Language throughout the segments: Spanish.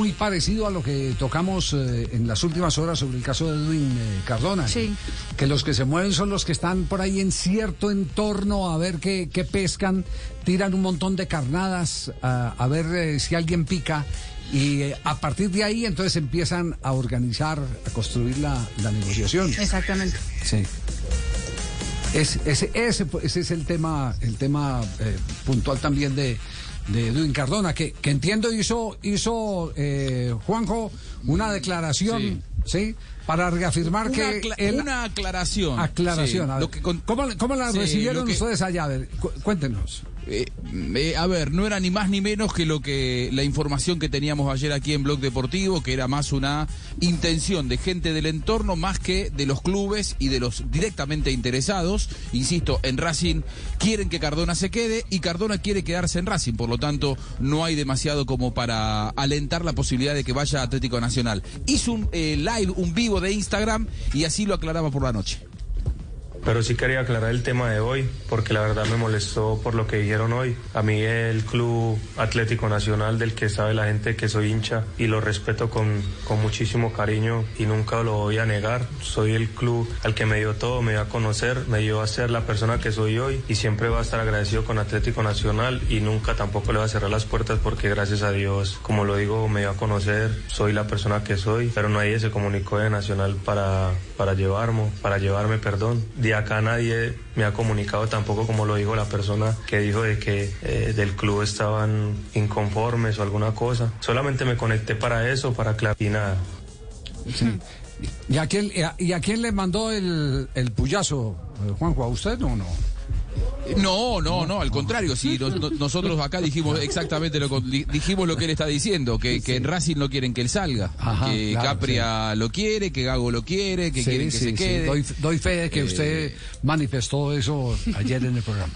muy parecido a lo que tocamos eh, en las últimas horas sobre el caso de Edwin eh, Cardona. Sí. Que los que se mueven son los que están por ahí en cierto entorno a ver qué, qué pescan, tiran un montón de carnadas a, a ver eh, si alguien pica. Y a partir de ahí entonces empiezan a organizar, a construir la, la negociación. Exactamente. Sí. Es- ese, ese, ese es el tema, el tema puntual también de, de Edwin Cardona, que, que entiendo hizo, hizo eh, Juanjo una declaración, ¿sí? Para reafirmar Una, que acla- él- una aclaración. aclaración. Sí, a ver, lo que con- ¿Cómo, cómo la Sí, recibieron que- ustedes allá? A ver, cu- cuéntenos. Eh, eh, a ver, no era ni más ni menos que lo que la información que teníamos ayer aquí en Blog Deportivo, que era más una intención de gente del entorno más que de los clubes y de los directamente interesados. Insisto, en Racing quieren que Cardona se quede y Cardona quiere quedarse en Racing, por lo tanto no hay demasiado como para alentar la posibilidad de que vaya a Atlético Nacional. Hizo un eh, live, un vivo de Instagram y así lo aclaraba por la noche. Pero sí quería aclarar el tema de hoy, porque la verdad me molestó por lo que dijeron hoy. A mí el Club Atlético Nacional, del que sabe la gente que soy hincha, y lo respeto con, con muchísimo cariño y nunca lo voy a negar. Soy el club al que me dio todo, me dio a conocer, me dio a ser la persona que soy hoy y siempre voy a estar agradecido con Atlético Nacional y nunca tampoco le voy a cerrar las puertas porque gracias a Dios, como lo digo, me dio a conocer, soy la persona que soy, pero nadie se comunicó de Nacional para, para llevarme, para llevarme, perdón. De acá nadie me ha comunicado tampoco como lo dijo la persona que dijo de que eh, del club estaban inconformes o alguna cosa. Solamente me conecté para eso, para aclarar y nada. ¿Y a quién, y a, y a quién le mandó el, el puyazo, eh, Juanjo? ¿A usted o no? No, no, no, al contrario, sí, no- no- nosotros acá dijimos exactamente lo dijimos lo que él está diciendo, que, que en Racing no quieren que él salga, Ajá, que claro, Capria lo quiere, que Gago lo quiere, que Sí, quieren que sí, se sí. quede. Doy, doy fe de que Eh, usted manifestó eso ayer en el programa.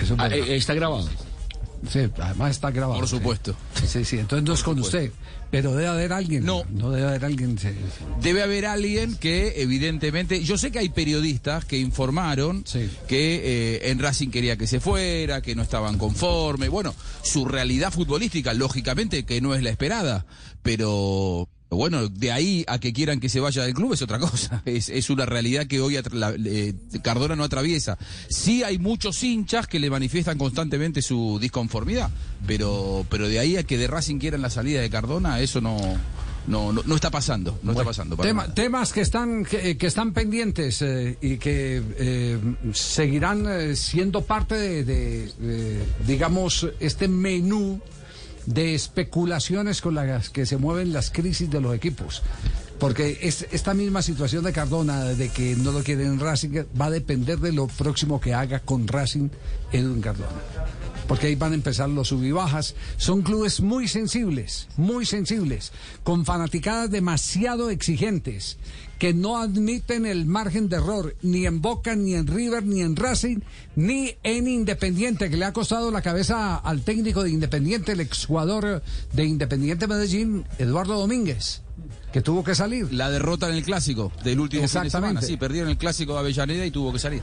Eso es Ah, eh, está grabado. Sí, además está grabado. Por supuesto. Sí, sí, entonces no es con usted. Pero debe haber alguien. No. No debe haber alguien. sí. Debe haber alguien que evidentemente, yo sé que hay periodistas que informaron que eh, en Racing quería que se fuera, que no estaban conformes. Bueno, su realidad futbolística, lógicamente que no es la esperada, pero bueno, de ahí a que quieran que se vaya del club es otra cosa. Es, es una realidad que hoy la- eh, Cardona no atraviesa. Sí hay muchos hinchas que le manifiestan constantemente su disconformidad, pero, pero de ahí a que de Racing quieran la salida de Cardona, eso no, no, no, no está pasando. No está pasando. para Tema- nada. temas que están que, que están pendientes eh, y que eh, seguirán eh, siendo parte de, de, eh, digamos este menú de especulaciones con las que se mueven las crisis de los equipos. Porque es, esta misma situación de Cardona, de que no lo quieren en Racing, va a depender de lo próximo que haga con Racing Edwin Cardona. Porque ahí van a empezar los sub y bajas. Son clubes muy sensibles, muy sensibles, con fanaticadas demasiado exigentes, que no admiten el margen de error, ni en Boca, ni en River, ni en Racing, ni en Independiente, que le ha costado la cabeza al técnico de Independiente, el exjugador de Independiente Medellín, Eduardo Domínguez, que tuvo que salir. La derrota en el clásico del último fin de semana. Sí, perdieron el clásico de Avellaneda y tuvo que salir.